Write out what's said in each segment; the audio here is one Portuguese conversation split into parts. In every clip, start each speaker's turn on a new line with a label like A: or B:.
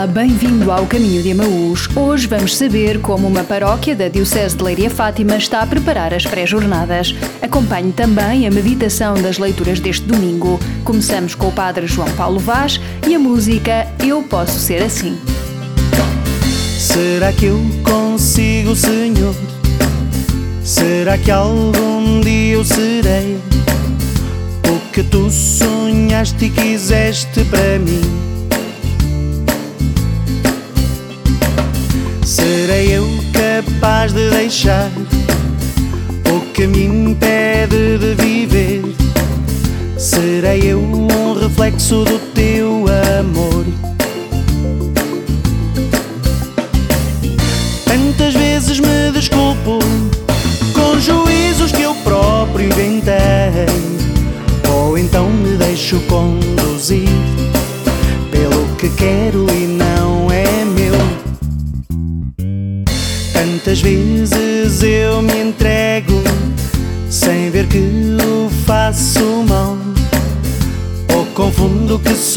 A: Olá, bem-vindo ao Caminho de Emaús. Hoje vamos saber como uma paróquia da Diocese de Leiria Fátima está a preparar as pré-jornadas. Acompanhe também a meditação das leituras deste domingo. Começamos com o Padre João Paulo Vaz e a música Eu Posso Ser Assim.
B: Será que eu consigo, Senhor? Será que algum dia eu serei o que tu sonhaste e quiseste para mim? Capaz de deixar o que me impede de viver? Serei eu um reflexo do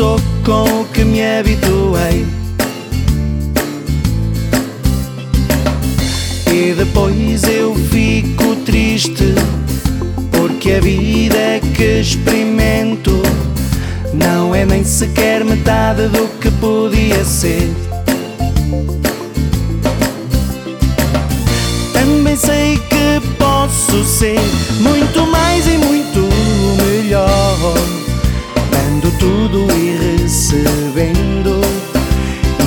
B: sou com o que me habituei. E depois eu fico triste porque a vida que experimento não é nem sequer metade do que podia ser. Também sei que posso ser muito mais e muito melhor, dando tudo e recebendo,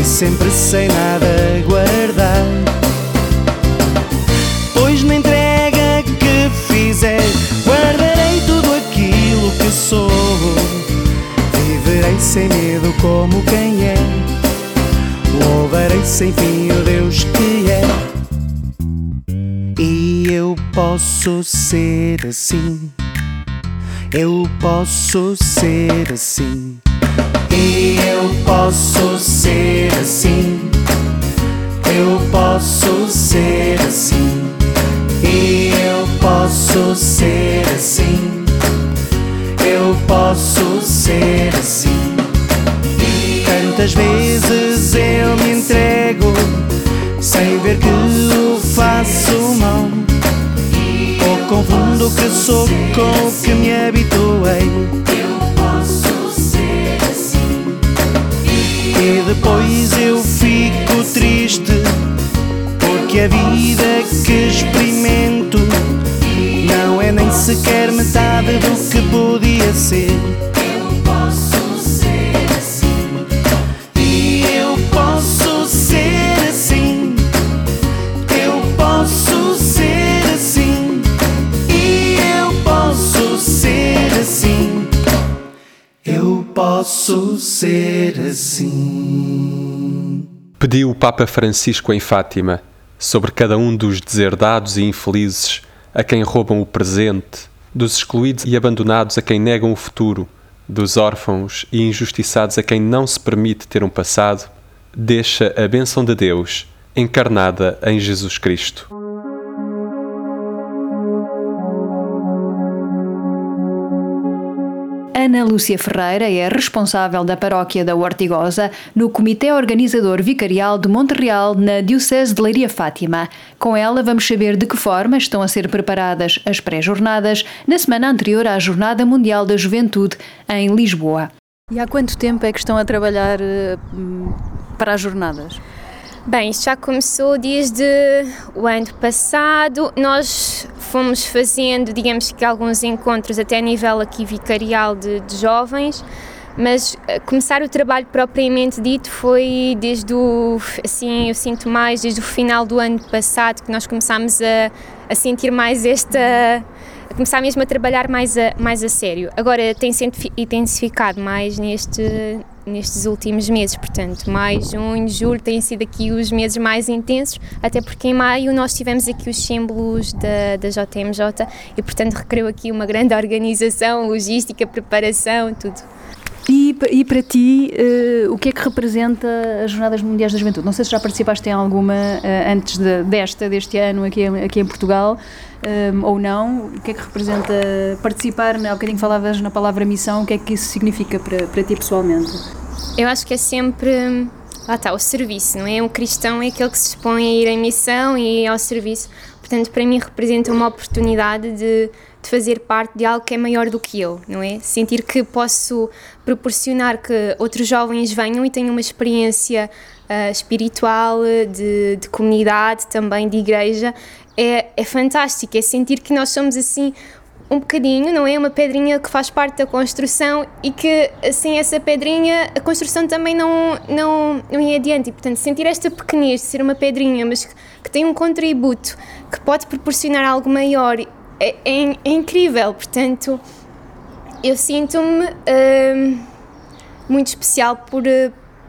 B: e sempre sem nada guardar. Pois na entrega que fizer, guardarei tudo aquilo que sou, viverei sem medo como quem é, louvarei sem fim o Deus que é. E eu posso ser assim. Eu posso ser assim. E eu posso ser assim. Eu posso ser assim. E eu posso ser assim. Eu posso ser assim. Tantas vezes eu me entrego sem ver que o faço mal. Ou confundo o que sou com o que me habituei. A vida que experimento não é nem sequer metade do que podia ser.
C: Eu posso ser assim.
B: E eu posso ser assim. Eu posso ser assim. E eu posso ser assim. Eu posso ser assim.
D: Pediu o Papa Francisco em Fátima sobre cada um dos deserdados e infelizes a quem roubam o presente, dos excluídos e abandonados a quem negam o futuro, dos órfãos e injustiçados a quem não se permite ter um passado, deixa a bênção de Deus encarnada em Jesus Cristo.
A: Ana Lúcia Ferreira é responsável da paróquia da Ortigosa no Comitê Organizador Vicarial de Montreal, na Diocese de Leiria Fátima. Com ela vamos saber de que forma estão a ser preparadas as pré-jornadas na semana anterior à Jornada Mundial da Juventude em Lisboa. E há quanto tempo é que estão a trabalhar eh, para as jornadas?
E: Bem, isto já começou desde o ano passado. Nós fomos fazendo, digamos que alguns encontros até a nível aqui vicarial de, de jovens, mas eh, começar o trabalho propriamente dito foi desde o, assim, eu sinto mais, desde o final do ano passado que nós começámos a, a sentir mais esta a começar mesmo a trabalhar mais a, mais a sério. Agora tem se intensificado mais neste, nestes últimos meses, portanto, maio, junho, julho têm sido aqui os meses mais intensos, até porque em maio nós tivemos aqui os símbolos da, da JMJ e, portanto, requeriu aqui uma grande organização, logística, preparação, tudo.
A: E, e para ti, uh, o que é que representa as Jornadas Mundiais da Juventude? Não sei se já participaste em alguma uh, antes de, desta, deste ano, aqui, aqui em Portugal, um, ou não. O que é que representa participar? Há bocadinho falavas na palavra missão, o que é que isso significa para, para ti pessoalmente?
E: Eu acho que é sempre lá está, o serviço, não é? Um cristão é aquele que se expõe a ir em missão e ao serviço. Portanto, para mim representa uma oportunidade de, de fazer parte de algo que é maior do que eu, não é? Sentir que posso proporcionar que outros jovens venham e tenham uma experiência uh, espiritual, de, de comunidade, também de igreja, é, é fantástico. É sentir que nós somos assim um bocadinho, não é? Uma pedrinha que faz parte da construção e que sem essa pedrinha a construção também não, não, não ia adiante. E, portanto, sentir esta pequenez de ser uma pedrinha, mas que, que tem um contributo que pode proporcionar algo maior, é, é, é incrível. Portanto, eu sinto-me hum, muito especial por,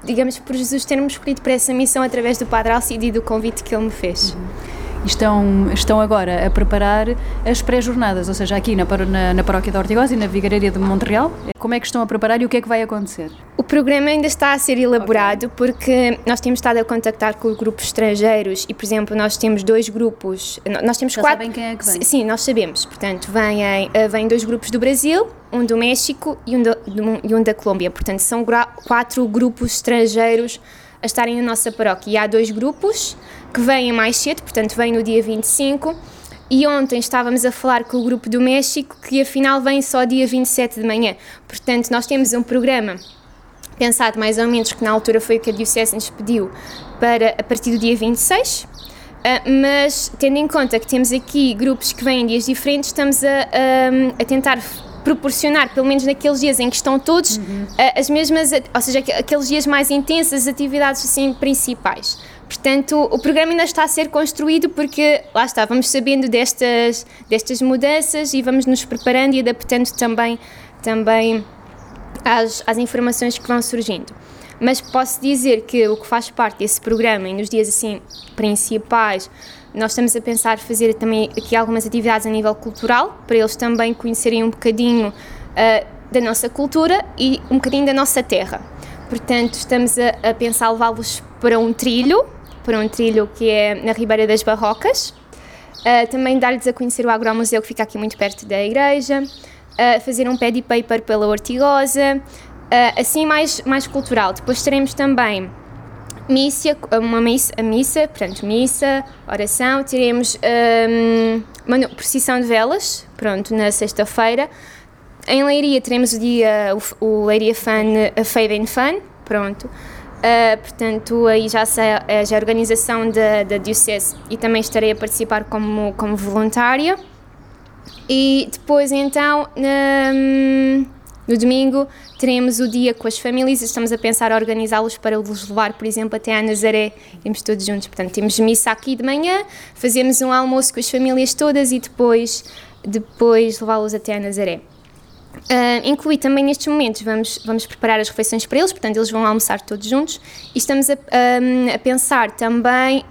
E: digamos, por Jesus ter-me escolhido para essa missão através do Padre Alcide e do convite que ele me fez.
A: Uhum estão, estão agora a preparar as pré-jornadas, ou seja, aqui na, na, na Paróquia da Ortigosa e na Vigareira de Montreal. Como é que estão a preparar e o que é que vai acontecer?
E: O programa ainda está a ser elaborado okay. porque nós temos estado a contactar com grupos estrangeiros e, por exemplo, nós temos dois grupos, nós temos
A: Já
E: quatro...
A: sabem quem é que vem?
E: Sim, nós sabemos. Portanto, vêm, eh, vêm dois grupos do Brasil, um do México e um, do, e um da Colômbia. Portanto, são quatro grupos estrangeiros a estarem na nossa paróquia. E há dois grupos que vêm mais cedo, portanto, vêm no dia 25. E ontem estávamos a falar com o grupo do México que afinal vem só dia 27 de manhã. Portanto, nós temos um programa pensado mais ou menos que na altura foi o que a Diocese nos pediu para a partir do dia 26. Uh, ah, mas tendo em conta que temos aqui grupos que vêm em dias diferentes, estamos a, a, a tentar proporcionar, pelo menos naqueles dias em que estão todos, uhum. uh, as mesmas, ou seja, aqueles dias mais intensos, as atividades assim principais. Portanto, o programa ainda está a ser construído porque, lá está, vamos sabendo destas, destas mudanças e vamos nos preparando e adaptando também, também às, às informações que vão surgindo. Mas posso dizer que o que faz parte desse programa e nos dias assim principais, nós estamos a pensar fazer também aqui algumas atividades a nível cultural, para eles também conhecerem um bocadinho uh, da nossa cultura e um bocadinho da nossa terra. Portanto, estamos a, a pensar levá-los para um trilho, para um trilho que é na Ribeira das Barrocas. Uh, também dar-lhes a conhecer o Agromuseu, que fica aqui muito perto da igreja. Uh, fazer um pad paper pela Ortigosa. Uh, assim, mais, mais cultural. Depois teremos também missa, uma missa, missa, portanto, missa, oração. Teremos um, uma procissão de velas, pronto, na sexta-feira. Em Leiria teremos o dia, o, o Leiria Fun, a Fade and Fun, pronto. Uh, portanto, aí já sei é a organização da, da Diocese e também estarei a participar como, como voluntária. E depois, então, no, no domingo, teremos o dia com as famílias. Estamos a pensar organizá-los para os levar, por exemplo, até a Nazaré. Irmos todos juntos. Portanto, temos missa aqui de manhã, fazemos um almoço com as famílias todas e depois, depois levá-los até a Nazaré. Uh, inclui também nestes momentos, vamos, vamos preparar as refeições para eles, portanto, eles vão almoçar todos juntos e estamos a, um, a pensar também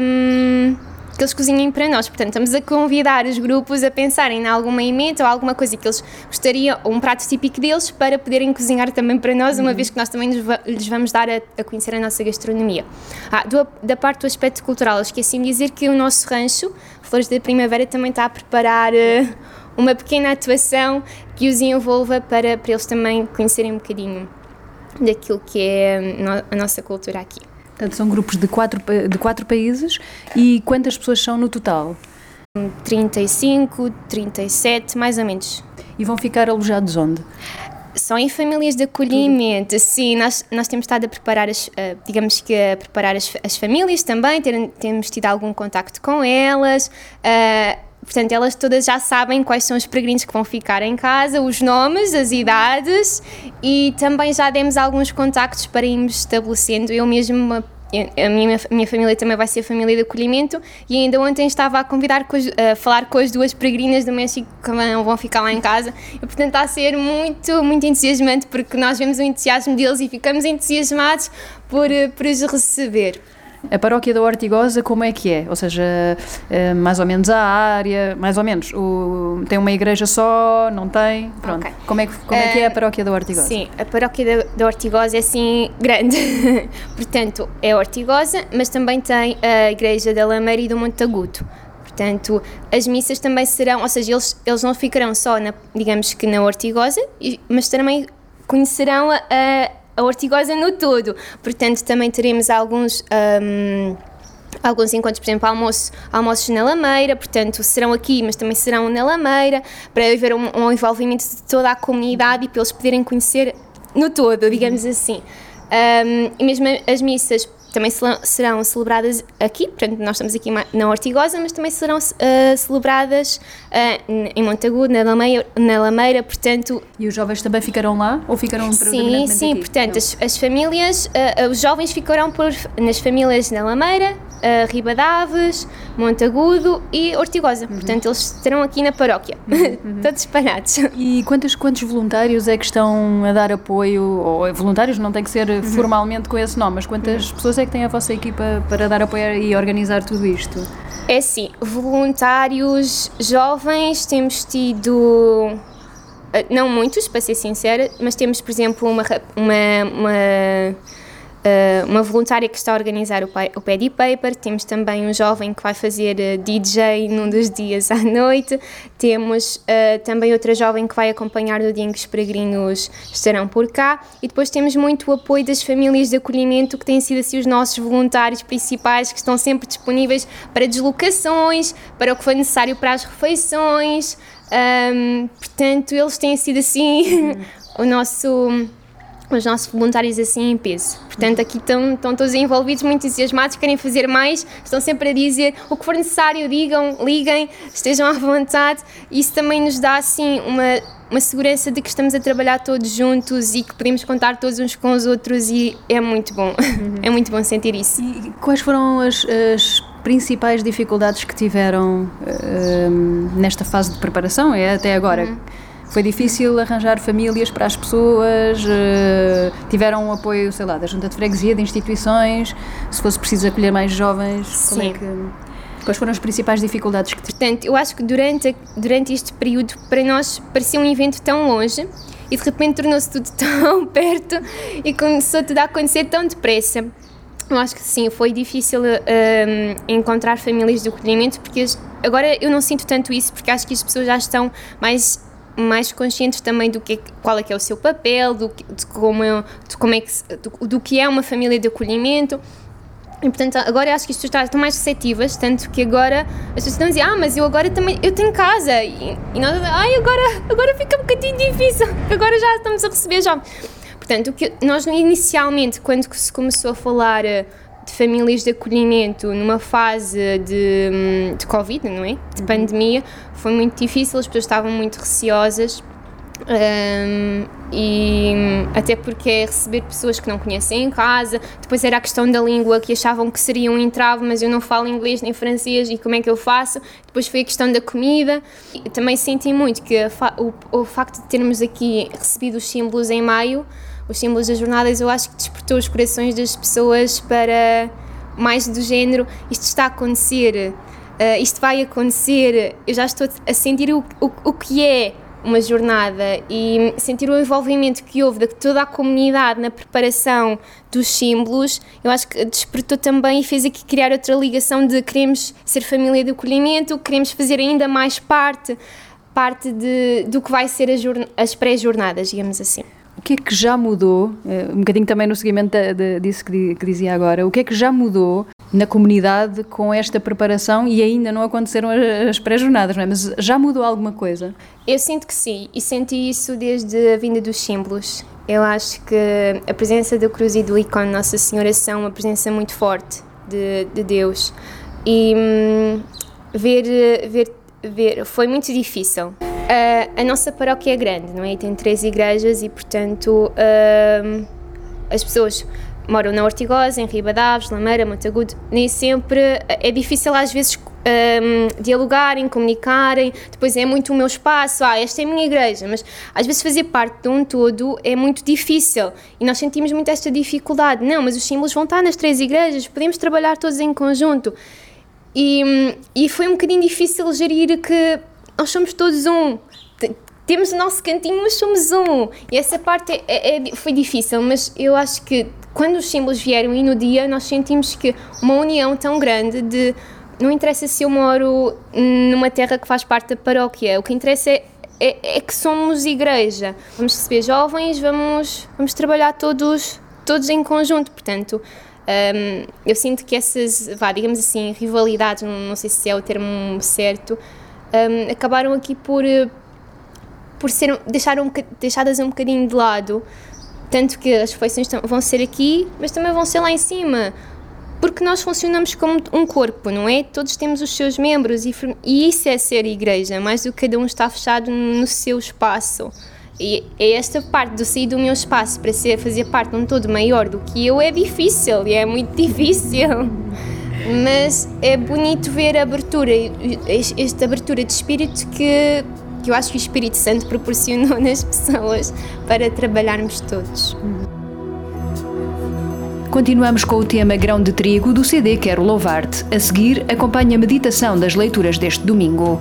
E: um, que eles cozinhem para nós, portanto, estamos a convidar os grupos a pensarem em alguma emenda ou alguma coisa que eles gostariam, ou um prato típico deles, para poderem cozinhar também para nós, uma uhum. vez que nós também lhes vamos dar a, a conhecer a nossa gastronomia. Ah, do, da parte do aspecto cultural, esqueci-me de dizer que o nosso rancho, Flores da Primavera, também está a preparar. Uh, uma pequena atuação que os envolva para, para eles também conhecerem um bocadinho daquilo que é a nossa cultura aqui.
A: Portanto, são grupos de quatro, de quatro países e quantas pessoas são no total?
E: 35, 37, mais ou menos.
A: E vão ficar alojados onde?
E: São em famílias de acolhimento, sim. Nós, nós temos estado a preparar, as, digamos que a preparar as, as famílias também, ter, temos tido algum contacto com elas. Uh, Portanto, elas todas já sabem quais são os peregrinos que vão ficar em casa, os nomes, as idades e também já demos alguns contactos para irmos estabelecendo. Eu mesmo a minha, minha família também vai ser a família de acolhimento e ainda ontem estava a convidar a falar com as duas peregrinas do México que vão, vão ficar lá em casa e portanto está a ser muito, muito entusiasmante porque nós vemos o entusiasmo deles e ficamos entusiasmados por, por os receber.
A: A paróquia da Ortigosa, como é que é? Ou seja, eh, mais ou menos a área, mais ou menos. O, tem uma igreja só, não tem? Pronto. Okay. Como, é que, como é que é a eh, paróquia da Ortigosa?
E: Sim, a paróquia da, da Ortigosa é assim grande. Portanto, é Ortigosa, mas também tem a igreja da Lameira e do Montaguto. Portanto, as missas também serão, ou seja, eles, eles não ficarão só, na, digamos que na Ortigosa, mas também conhecerão a, a a Ortigosa no todo. Portanto, também teremos alguns. hum, Alguns encontros, por exemplo, almoço, almoços na Lameira, portanto, serão aqui, mas também serão na Lameira, para haver um, um envolvimento de toda a comunidade e para eles poderem conhecer no todo, digamos assim. Um, e mesmo as missas também serão- celebradas aqui, portanto, nós estamos aqui na Ortigosa, mas também serão ah, celebradas n- em Montagudo, na Lameira, na Lameira, portanto,
A: E os jovens também ficarão lá ou ficarão
E: Sim, sim,
A: aqui?
E: portanto, as, as famílias, ah, os jovens ficarão por, nas famílias na Lameira, ah, Ribadaves, Montagudo e Ortigosa. Portanto, eles estarão aqui na paróquia, todos espalhados.
A: E quantos, quantos voluntários é que estão a dar apoio, ou voluntários não tem que ser formalmente com esse nome, mas quantas pessoas é que tem a vossa equipa para dar apoio e organizar tudo isto?
E: É assim, voluntários jovens temos tido. ah, Não muitos, para ser sincera, mas temos, por exemplo, uma, uma, uma, ah, uma voluntária que está a organizar o, o Paddy Paper, temos também um jovem que vai fazer ah, DJ num dos dias à noite, temos ah, também outra jovem que vai acompanhar no dia em que os peregrinos estarão por cá, e depois temos muito o apoio das famílias de acolhimento, que têm sido assim os nossos voluntários principais, que estão sempre disponíveis para deslocações, para o que for necessário para as refeições. Ahm, portanto, eles têm sido assim o nosso os nossos voluntários assim em peso. Portanto, aqui estão, estão todos envolvidos, muito entusiasmados, querem fazer mais, estão sempre a dizer o que for necessário, digam, liguem, estejam à vontade. Isso também nos dá assim uma, uma segurança de que estamos a trabalhar todos juntos e que podemos contar todos uns com os outros e é muito bom. É muito bom sentir isso.
A: E quais foram as, as principais dificuldades que tiveram hum, nesta fase de preparação? É até agora. Foi difícil arranjar famílias para as pessoas? eh, tiveram um apoio, sei lá, da junta de freguesia, de instituições? Se fosse preciso acolher mais jovens? Como é
E: Sim.
A: que, quais foram as principais dificuldades que tiveram?
E: Portanto, eu acho que durante, durante este período, para nós parecia um evento tão longe e de repente tornou-se tudo tão perto e começou tudo a acontecer tão depressa. Eu acho que sim, foi difícil hum, encontrar famílias de acolhimento porque agora eu não sinto tanto isso porque acho que as pessoas já estão mais mais conscientes também do que qual é que é o seu papel, do, que- de como, é- de como é que do, do que é uma família de acolhimento. E portanto, agora acho que as pessoas estão- mais receptivas, tanto que agora as pessoas estão a dizer, ah, mas eu agora também, eu tenho casa. E, e nós, ai, agora, agora fica um bocadinho difícil, agora já estamos a receber jovens. Portanto, o que nós inicialmente, quando se começou a falar eh, de famílias de acolhimento numa fase de, de Covid, não é? De pandemia, foi muito difícil, as pessoas estavam muito receosas. Um, e até porque é receber pessoas que não conhecem em casa, depois era a questão da língua que achavam que seria um entrave, mas eu não falo inglês nem francês e como é que eu faço? Depois foi a questão da comida. E também senti muito que o, o facto de termos aqui recebido os símbolos em maio, os símbolos das jornadas, eu acho que despertou os corações das pessoas para mais do género: isto está a acontecer, uh, isto vai acontecer, eu já estou a sentir o, o, o que é uma jornada e sentir o envolvimento que houve de toda a comunidade na preparação dos símbolos, eu acho que despertou também e fez aqui criar outra ligação de queremos ser família de acolhimento, queremos fazer ainda mais parte, parte de, do que vai ser a jorn- as pré-jornadas, digamos assim.
A: Que é que já mudou, eh, um bocadinho também no seguimento da- disso que, que dizia agora, o que é que já mudou na comunidade com esta preparação e ainda não aconteceram as, as pré-jornadas, é? Mas já mudou alguma coisa?
E: Eu sinto que sim, e senti isso desde a vinda dos símbolos. Eu acho que a presença da cruz e do ícone Nossa Senhora são uma presença muito forte de, de Deus. E hum, ver, ver, ver. Foi muito difícil. Ah, a nossa paróquia é grande, não é? E tem três igrejas e, portanto, hum, as pessoas moram na Ortigosa, em Ribadaves, Lameira, Montagudo, nem sempre é difícil às vezes hum, dialogarem, comunicarem, depois é muito o meu espaço, ah, esta é a minha igreja, mas às vezes fazer parte de um todo é muito difícil e nós sentimos muito esta dificuldade. Não, mas os símbolos vão estar nas três igrejas, podemos trabalhar todos em conjunto. E, hum, e foi um bocadinho difícil gerir que nós somos todos um. Temos o nosso cantinho, mas somos um. E essa parte é- é- é- foi difícil, mas eu acho que quando os símbolos vieram e no dia, nós sentimos que uma união tão grande de. Não interessa se eu moro numa terra que faz parte da paróquia, o que interessa é é, é que somos igreja. Vamos receber jovens, vamos, vamos trabalhar todos, todos em conjunto. Portanto, um, eu sinto que essas, vá, digamos assim, rivalidades, não, não sei se é o termo certo, um, acabaram aqui por, eh, por ser, deixar um, deixadas um bocadinho de lado. Tanto que as refeições vão ser aqui, mas também vão ser lá em cima. Porque nós funcionamos como um corpo, não é? Todos temos os seus membros e, e isso é ser igreja, mais do que cada um está fechado no seu espaço. E é esta parte do sair do meu espaço para ser, fazer parte de um todo maior do que eu é difícil e é muito difícil. Mas é bonito ver a abertura, esta abertura de espírito que, que eu acho que o Espírito Santo proporcionou nas pessoas para trabalharmos todos.
F: Continuamos com o tema Grão de Trigo do CD Quero Louvar-te. A seguir, acompanha a meditação das leituras deste domingo.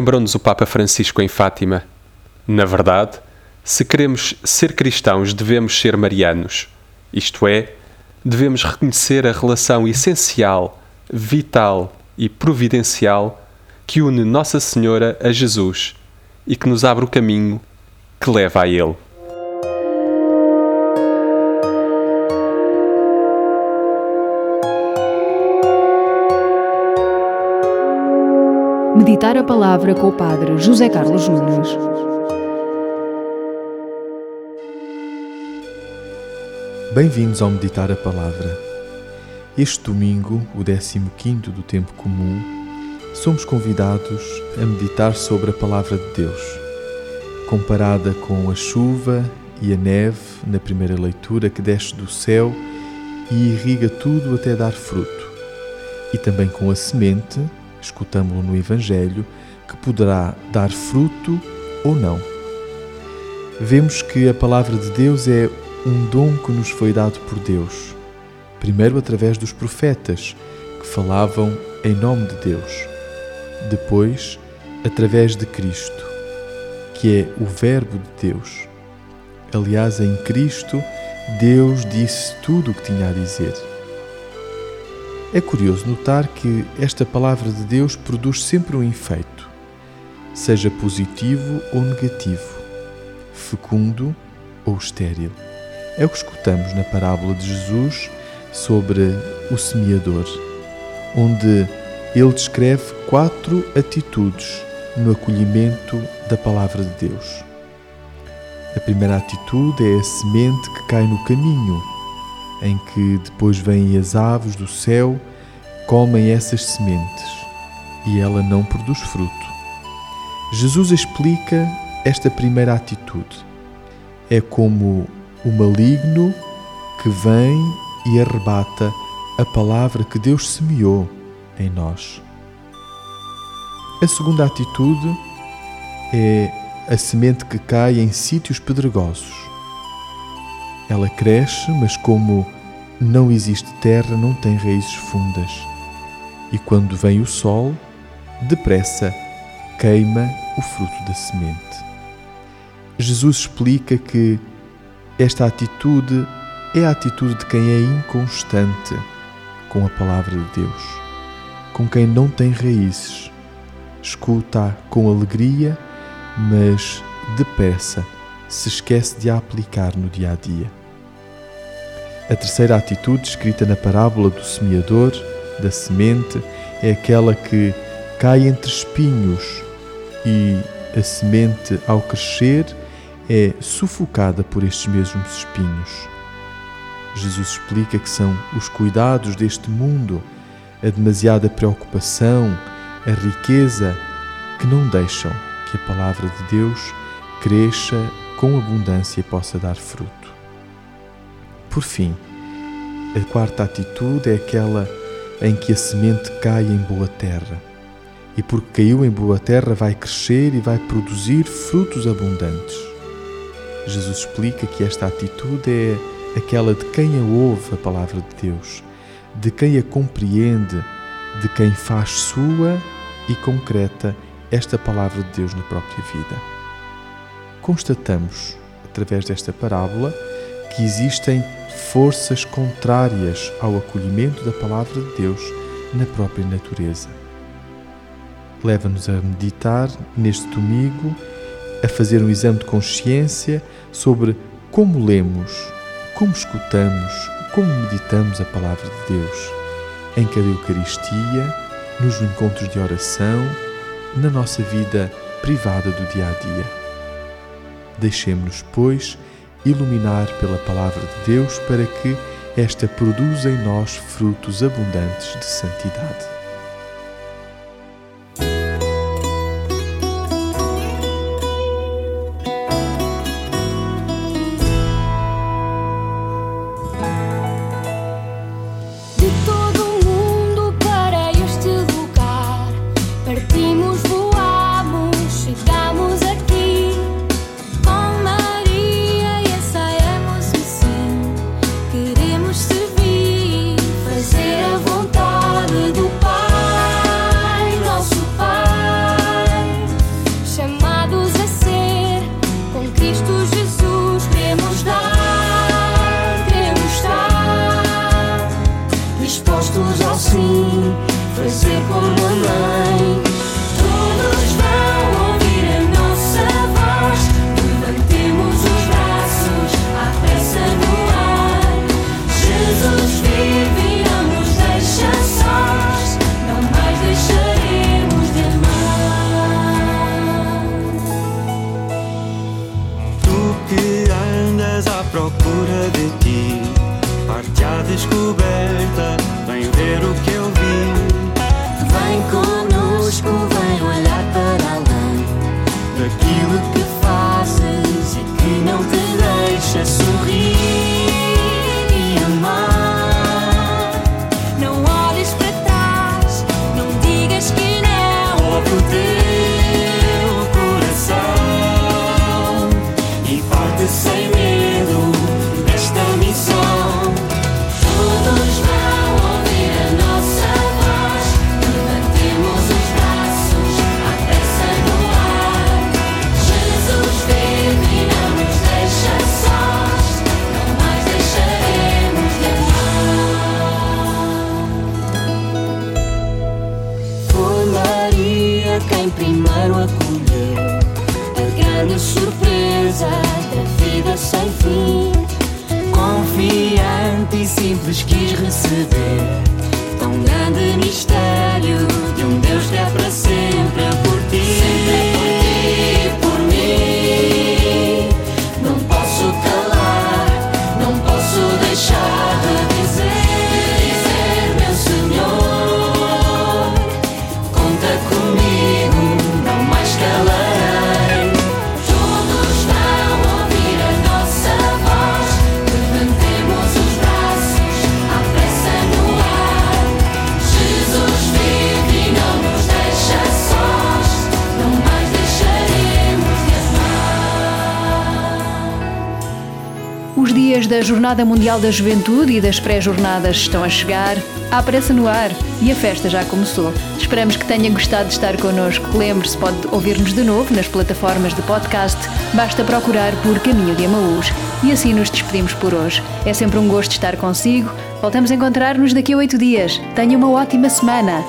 D: Lembrou-nos o Papa Francisco em Fátima. Na verdade, se queremos ser cristãos, devemos ser marianos. Isto é, devemos reconhecer a relação essencial, vital e providencial que une Nossa Senhora a Jesus e que nos abre o caminho que leva a Ele.
A: Meditar a palavra com o Padre José Carlos Nunes.
G: Bem-vindos ao Meditar a Palavra. Este domingo, o 15 do Tempo Comum, somos convidados a meditar sobre a Palavra de Deus, comparada com a chuva e a neve na primeira leitura que desce do céu e irriga tudo até dar fruto, e também com a semente, escutámo-lo no Evangelho, que poderá dar fruto ou não. Vemos que a Palavra de Deus é um dom que nos foi dado por Deus, primeiro através dos profetas, que falavam em nome de Deus, depois através de Cristo, que é o Verbo de Deus. Aliás, em Cristo, Deus disse tudo o que tinha a dizer. É curioso notar que esta palavra de Deus produz sempre um efeito, seja positivo ou negativo, fecundo ou estéril. É o que escutamos na parábola de Jesus sobre o semeador, onde ele descreve quatro atitudes no acolhimento da palavra de Deus. A primeira atitude é a semente que cai no caminho, em que depois vêm as aves do céu, comem essas sementes e ela não produz fruto. Jesus explica esta primeira atitude. É como o maligno que vem e arrebata a palavra que Deus semeou em nós. A segunda atitude é a semente que cai em sítios pedregosos. Ela cresce, mas como não existe terra, não tem raízes fundas. E quando vem o sol, depressa queima o fruto da semente. Jesus explica que esta atitude é a atitude de quem é inconstante com a palavra de Deus, com quem não tem raízes, escuta com alegria, mas depressa se esquece de a aplicar no dia a dia. A terceira atitude descrita na parábola do semeador, da semente, é aquela que cai entre espinhos e a semente, ao crescer, é sufocada por estes mesmos espinhos. Jesus explica que são os cuidados deste mundo, a demasiada preocupação, a riqueza, que não deixam que a palavra de Deus cresça com abundância e possa dar fruto. Por fim, a quarta atitude é aquela em que a semente cai em boa terra. E porque caiu em boa terra, vai crescer e vai produzir frutos abundantes. Jesus explica que esta atitude é aquela de quem a ouve a palavra de Deus, de quem a compreende, de quem faz sua e concreta esta palavra de Deus na própria vida. Constatamos, através desta parábola, que existem forças contrárias ao acolhimento da palavra de Deus na própria natureza. Leva-nos a meditar neste domingo, a fazer um exame de consciência sobre como lemos, como escutamos, como meditamos a palavra de Deus em cada Eucaristia, nos encontros de oração, na nossa vida privada do dia a dia. Deixemos-nos, pois, iluminar pela palavra de Deus para que esta produza em nós frutos abundantes de santidade.
H: A
F: Jornada Mundial da Juventude e das pré-jornadas estão a chegar. Há pressa no ar e a festa já começou. Esperamos que tenha gostado de estar connosco. Lembre-se, pode ouvir-nos de novo nas plataformas de podcast. Basta procurar por Caminho de Amaús. E assim nos despedimos por hoje. É sempre um gosto estar consigo. Voltamos a encontrar-nos daqui a oito dias. Tenha uma ótima semana.